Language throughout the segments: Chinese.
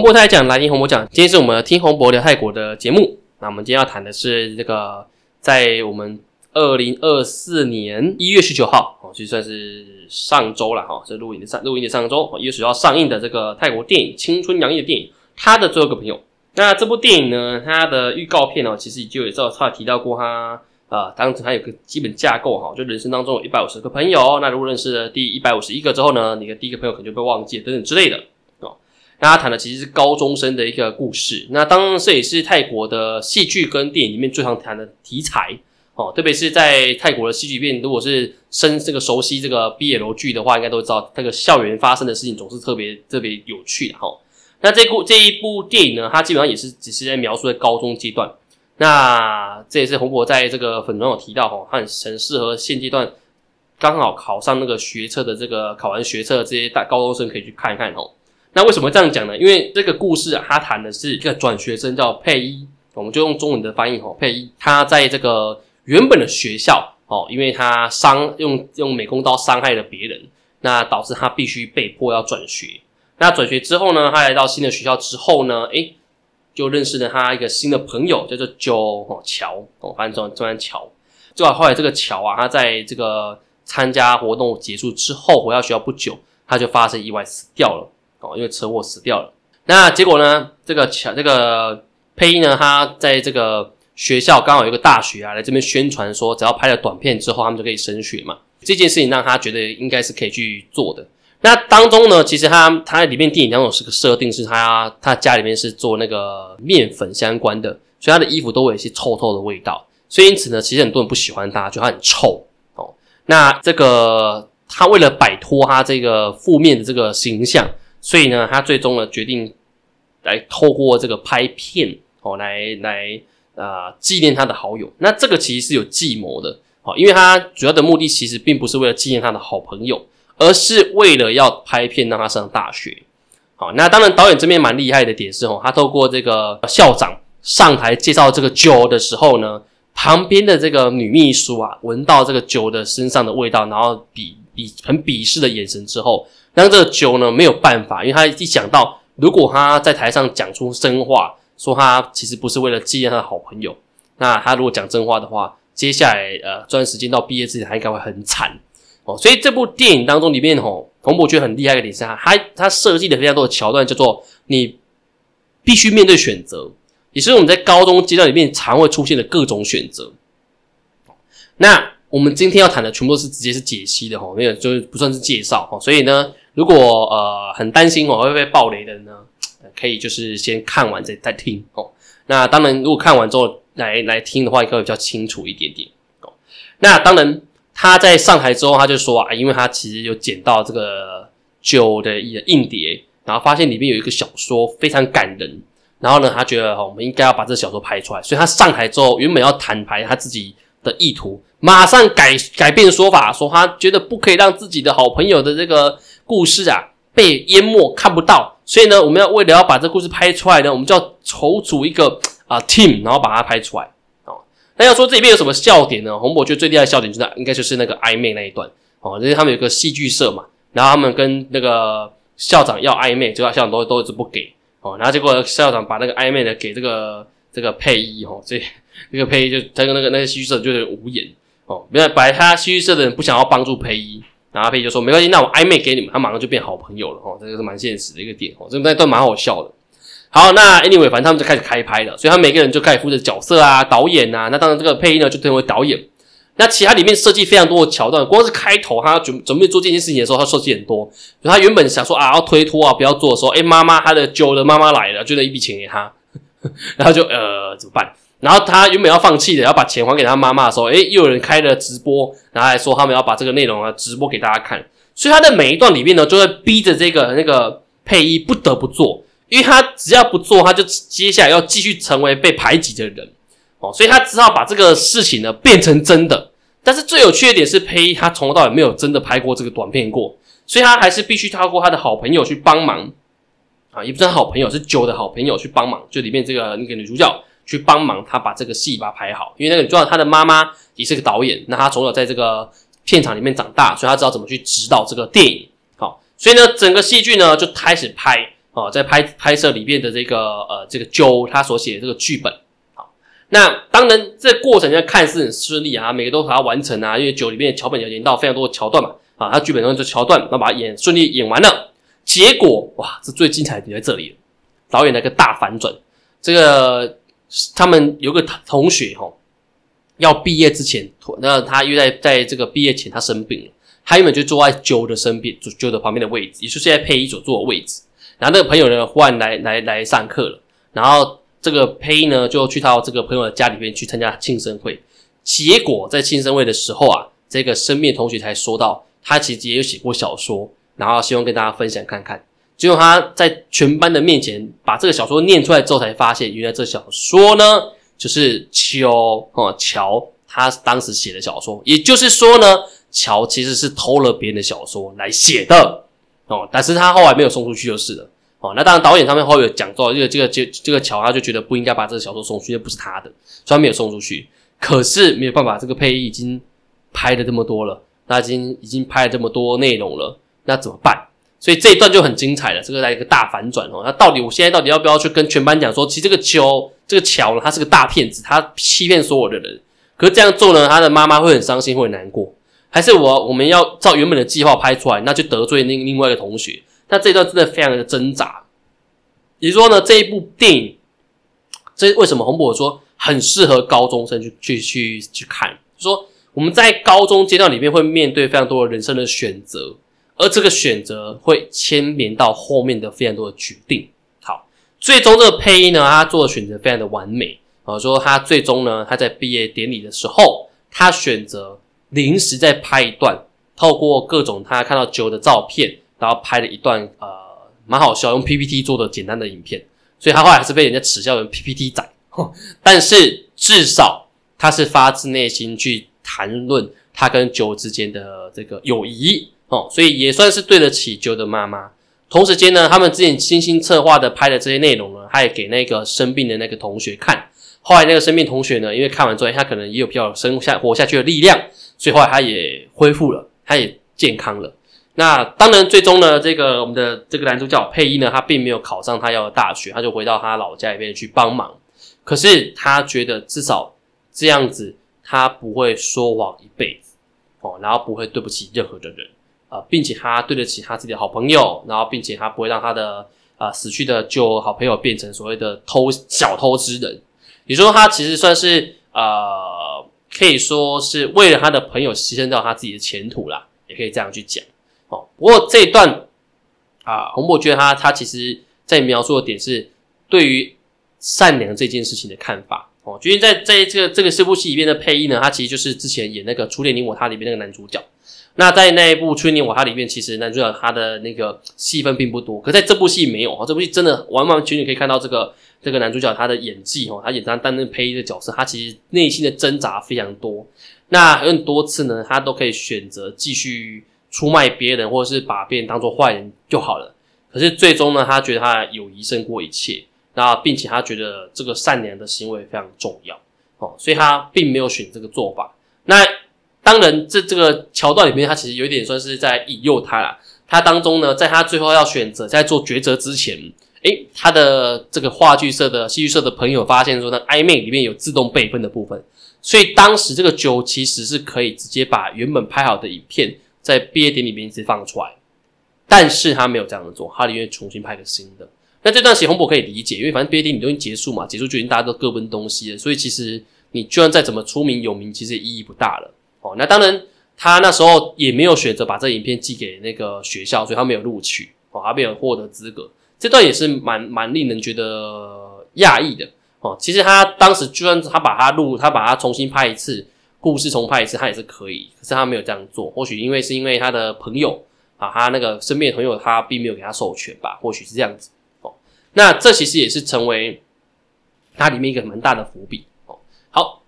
洪博泰讲，来听洪博讲。今天是我们听洪博聊泰国的节目。那我们今天要谈的是这个，在我们二零二四年一月十九号，哦，就算是上周了哈，这录影的上录音的上周，一月十九号上映的这个泰国电影《青春洋溢》的电影，他的最后一个朋友。那这部电影呢，它的预告片哦，其实就有稍微提到过，他啊，当时它有个基本架构哈，就人生当中有一百五十个朋友，那如果认识了第一百五十一个之后呢，你的第一个朋友可能就被忘记了等等之类的。那他谈的其实是高中生的一个故事，那当然这也是泰国的戏剧跟电影里面最常谈的题材哦，特别是在泰国的戏剧片，如果是深这个熟悉这个毕业楼剧的话，应该都知道这个校园发生的事情总是特别特别有趣的哈。那这部这一部电影呢，它基本上也是只是在描述在高中阶段，那这也是洪博在这个粉中有提到哈，很很适合现阶段刚好考上那个学测的这个考完学测这些大高中生可以去看一看哦。那为什么这样讲呢？因为这个故事啊，他谈的是一个转学生叫佩伊，我们就用中文的翻译哦。佩伊他在这个原本的学校哦，因为他伤用用美工刀伤害了别人，那导致他必须被迫要转学。那转学之后呢，他来到新的学校之后呢，诶，就认识了他一个新的朋友，叫做 Joe 哦乔哦，反正中文乔。就后来这个乔啊，他在这个参加活动结束之后回到学校不久，他就发生意外死掉了。哦，因为车祸死掉了。那结果呢？这个乔这个配音呢，他在这个学校刚好有个大学啊，来这边宣传说，只要拍了短片之后，他们就可以升学嘛。这件事情让他觉得应该是可以去做的。那当中呢，其实他他里面电影当中是个设定，是他他家里面是做那个面粉相关的，所以他的衣服都有一些臭臭的味道。所以因此呢，其实很多人不喜欢他，觉得他很臭哦。那这个他为了摆脱他这个负面的这个形象。所以呢，他最终呢决定来透过这个拍片哦，来来啊纪念他的好友。那这个其实是有计谋的哦，因为他主要的目的其实并不是为了纪念他的好朋友，而是为了要拍片让他上大学。好，那当然导演这边蛮厉害的点是哦，他透过这个校长上台介绍这个酒的时候呢，旁边的这个女秘书啊闻到这个酒的身上的味道，然后鄙鄙很鄙视的眼神之后。那这个酒呢没有办法，因为他一想到，如果他在台上讲出真话，说他其实不是为了纪念他的好朋友，那他如果讲真话的话，接下来呃这段时间到毕业之前，他应该会很惨哦。所以这部电影当中里面哦，冯博觉得很厉害的点是，他他设计的非常多的桥段，叫做你必须面对选择，也是我们在高中阶段里面常会出现的各种选择。那我们今天要谈的全部都是直接是解析的哈，没有就是不算是介绍哈，所以呢。如果呃很担心我会被暴雷的呢，可以就是先看完再再听哦。那当然，如果看完之后来来听的话，会比较清楚一点点哦。那当然，他在上台之后，他就说啊，因为他其实有捡到这个酒的硬碟，然后发现里面有一个小说非常感人，然后呢，他觉得，我们应该要把这小说拍出来，所以他上台之后，原本要坦白他自己的意图，马上改改变说法，说他觉得不可以让自己的好朋友的这个。故事啊被淹没看不到，所以呢，我们要为了要把这故事拍出来呢，我们就要筹组一个啊 team，然后把它拍出来哦。那要说这里面有什么笑点呢？红博觉得最厉害的笑点就是应该就是那个暧昧那一段哦，因为他们有个戏剧社嘛，然后他们跟那个校长要暧昧，结果校长都都一直不给哦，然后结果校长把那个暧昧的给这个这个配音哦，这那个配音就他跟那个那个戏剧社就是无言哦，原来本来他戏剧社的人不想要帮助配音。然后阿佩就说没关系，那我暧昧给你们，他马上就变好朋友了哦，这个是蛮现实的一个点哦，这那段蛮好笑的。好，那 anyway，反正他们就开始开拍了，所以他每个人就开始负责角色啊，导演啊，那当然这个配音呢就成为导演。那其他里面设计非常多的桥段，光是开头他准准备做这件事情的时候，他设计很多。他原本想说啊要推脱啊不要做的时候，哎妈妈他的酒的妈妈来了，就那一笔钱给他，然后就呃怎么办？然后他原本要放弃的，要把钱还给他妈妈的时候，诶，又有人开了直播，然后还说他们要把这个内容啊直播给大家看。所以他的每一段里面呢，就会逼着这个那个配音不得不做，因为他只要不做，他就接下来要继续成为被排挤的人哦。所以他只好把这个事情呢变成真的。但是最有趣的点是，配音他从头到尾没有真的拍过这个短片过，所以他还是必须透过他的好朋友去帮忙啊，也不是好朋友，是酒的好朋友去帮忙，就里面这个那个女主角。去帮忙他把这个戏把它拍好，因为那个主要他的妈妈也是个导演，那他从小在这个片场里面长大，所以他知道怎么去指导这个电影。好，所以呢，整个戏剧呢就开始拍。哦，在拍拍摄里面的这个呃这个九他所写的这个剧本。好，那当然这过程要看似很顺利啊，每个都把它完成啊，因为九里面桥本有演到非常多的桥段嘛，啊，他剧本中就桥段，那把它演顺利演完了，结果哇，这最精彩的点在这里，导演的一个大反转，这个他们有个同学哈。要毕业之前，那他又在在这个毕业前他生病了，他原本就坐在九的身边，九的旁边的位置，也就是现在配一所坐的位置。然后那个朋友呢，忽然来来来上课了，然后这个佩呢就去到这个朋友的家里面去参加庆生会。结果在庆生会的时候啊，这个生病同学才说到，他其实也有写过小说，然后希望跟大家分享看看。结果他在全班的面前把这个小说念出来之后，才发现原来这小说呢。就是乔哦，乔他当时写的小说，也就是说呢，乔其实是偷了别人的小说来写的哦，但是他后来没有送出去就是了哦。那当然导演上面后有讲到这个这个这这个乔他就觉得不应该把这个小说送出去，不是他的，所以没有送出去。可是没有办法，这个配音已经拍了这么多了，那已经已经拍了这么多内容了，那怎么办？所以这一段就很精彩了，这个来一个大反转哦。那到底我现在到底要不要去跟全班讲说，其实这个秋这个乔呢，他是个大骗子，他欺骗所有的人。可是这样做呢，他的妈妈会很伤心，会很难过。还是我我们要照原本的计划拍出来，那就得罪另另外一个同学。那这一段真的非常的挣扎。也就说呢，这一部电影，这为什么洪博说很适合高中生去去去去看？说我们在高中阶段里面会面对非常多的人生的选择。而这个选择会牵连到后面的非常多的决定。好，最终这个配音呢，他做的选择非常的完美。啊，说他最终呢，他在毕业典礼的时候，他选择临时再拍一段，透过各种他看到酒的照片，然后拍了一段呃，蛮好笑，用 PPT 做的简单的影片。所以他后来还是被人家耻笑成 PPT 仔。但是至少他是发自内心去谈论他跟酒之间的这个友谊。哦，所以也算是对得起九的妈妈。同时间呢，他们之前精心策划的拍的这些内容呢，他也给那个生病的那个同学看。后来那个生病同学呢，因为看完之后，他可能也有比较生下活下去的力量，所以后来他也恢复了，他也健康了。那当然，最终呢，这个我们的这个男主角配音呢，他并没有考上他要的大学，他就回到他老家里面去帮忙。可是他觉得至少这样子，他不会说谎一辈子哦，然后不会对不起任何的人。啊，并且他对得起他自己的好朋友，然后并且他不会让他的啊死去的旧好朋友变成所谓的偷小偷之人。你说他其实算是呃，可以说是为了他的朋友牺牲掉他自己的前途啦，也可以这样去讲。哦，不过这一段啊，洪博觉得他他其实在描述的点是对于善良这件事情的看法。哦，因为在在这个这个这部戏里面的配音呢，他其实就是之前演那个《初恋你我他》里面那个男主角。那在那一部《春年我他》里面，其实男主角他的那个戏份并不多，可在这部戏没有哦。这部戏真的完完全全可以看到这个这个男主角他的演技哦，他演他担任配音的角色，他其实内心的挣扎非常多。那很多次呢，他都可以选择继续出卖别人，或者是把别人当做坏人就好了。可是最终呢，他觉得他友谊胜过一切，那并且他觉得这个善良的行为非常重要哦，所以他并没有选这个做法。那当然，这这个桥段里面，他其实有一点算是在引诱他啦。他当中呢，在他最后要选择在做抉择之前，诶，他的这个话剧社的戏剧社的朋友发现说，那 iMac 里面有自动备份的部分，所以当时这个九其实是可以直接把原本拍好的影片在毕业典礼里面直接放出来，但是他没有这样子做，他宁愿重新拍个新的。那这段写红博可以理解，因为反正毕业典礼都已经结束嘛，结束就已经大家都各奔东西了，所以其实你就算再怎么出名有名，其实也意义不大了。哦，那当然，他那时候也没有选择把这影片寄给那个学校，所以他没有录取，哦，他没有获得资格。这段也是蛮蛮令人觉得讶异的。哦，其实他当时就算他把它录，他把它重新拍一次，故事重拍一次，他也是可以。可是他没有这样做，或许因为是因为他的朋友啊，他那个身边的朋友，他并没有给他授权吧，或许是这样子。哦，那这其实也是成为它里面一个蛮大的伏笔。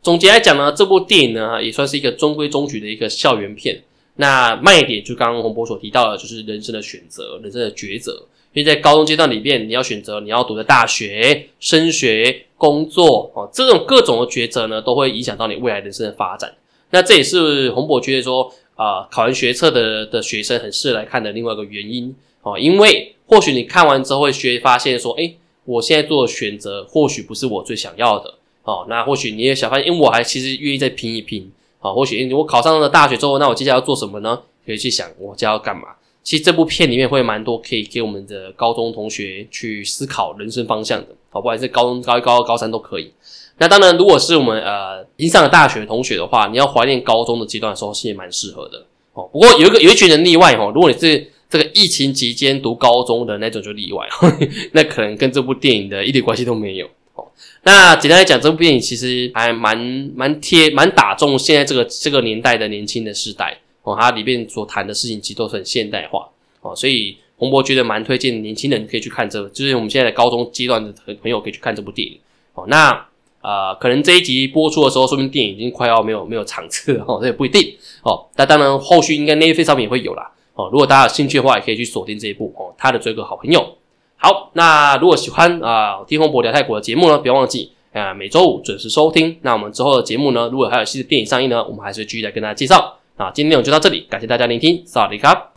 总结来讲呢，这部电影呢也算是一个中规中矩的一个校园片。那卖点就刚刚洪博所提到的，就是人生的选择、人生的抉择。因为在高中阶段里面，你要选择你要读的大学、升学、工作哦，这种各种的抉择呢，都会影响到你未来人生的发展。那这也是洪博觉得说，啊，考完学测的的学生很适合来看的另外一个原因哦，因为。或许你看完之后会学发现说，哎，我现在做的选择或许不是我最想要的哦。那或许你也想发现，因为我还其实愿意再拼一拼啊。或许我考上了大学之后，那我接下来要做什么呢？可以去想我将要干嘛。其实这部片里面会蛮多可以给我们的高中同学去思考人生方向的，好，不管是高中、高一、高二、高三都可以。那当然，如果是我们呃已经上了大学同学的话，你要怀念高中的阶段的时候，其实蛮适合的哦。不过有一个有一群人例外哦，如果你是这个疫情期间读高中的那种就例外，那可能跟这部电影的一点关系都没有。那简单来讲，这部电影其实还蛮蛮贴、蛮打中现在这个这个年代的年轻的世代。哦，它里面所谈的事情其实都是很现代化哦，所以洪博觉得蛮推荐年轻人可以去看这，就是我们现在的高中阶段的朋友可以去看这部电影哦。那呃，可能这一集播出的时候，说明电影已经快要没有没有场次了哦，这也不一定哦。那当然，后续应该那些上面也会有啦哦。如果大家有兴趣的话，也可以去锁定这一部哦，他的追个好朋友。好，那如果喜欢啊听洪博聊泰国的节目呢，不要忘记啊每周五准时收听。那我们之后的节目呢，如果还有新的电影上映呢，我们还是继续来跟大家介绍。啊，今天内容就到这里，感谢大家聆听，萨瓦迪卡。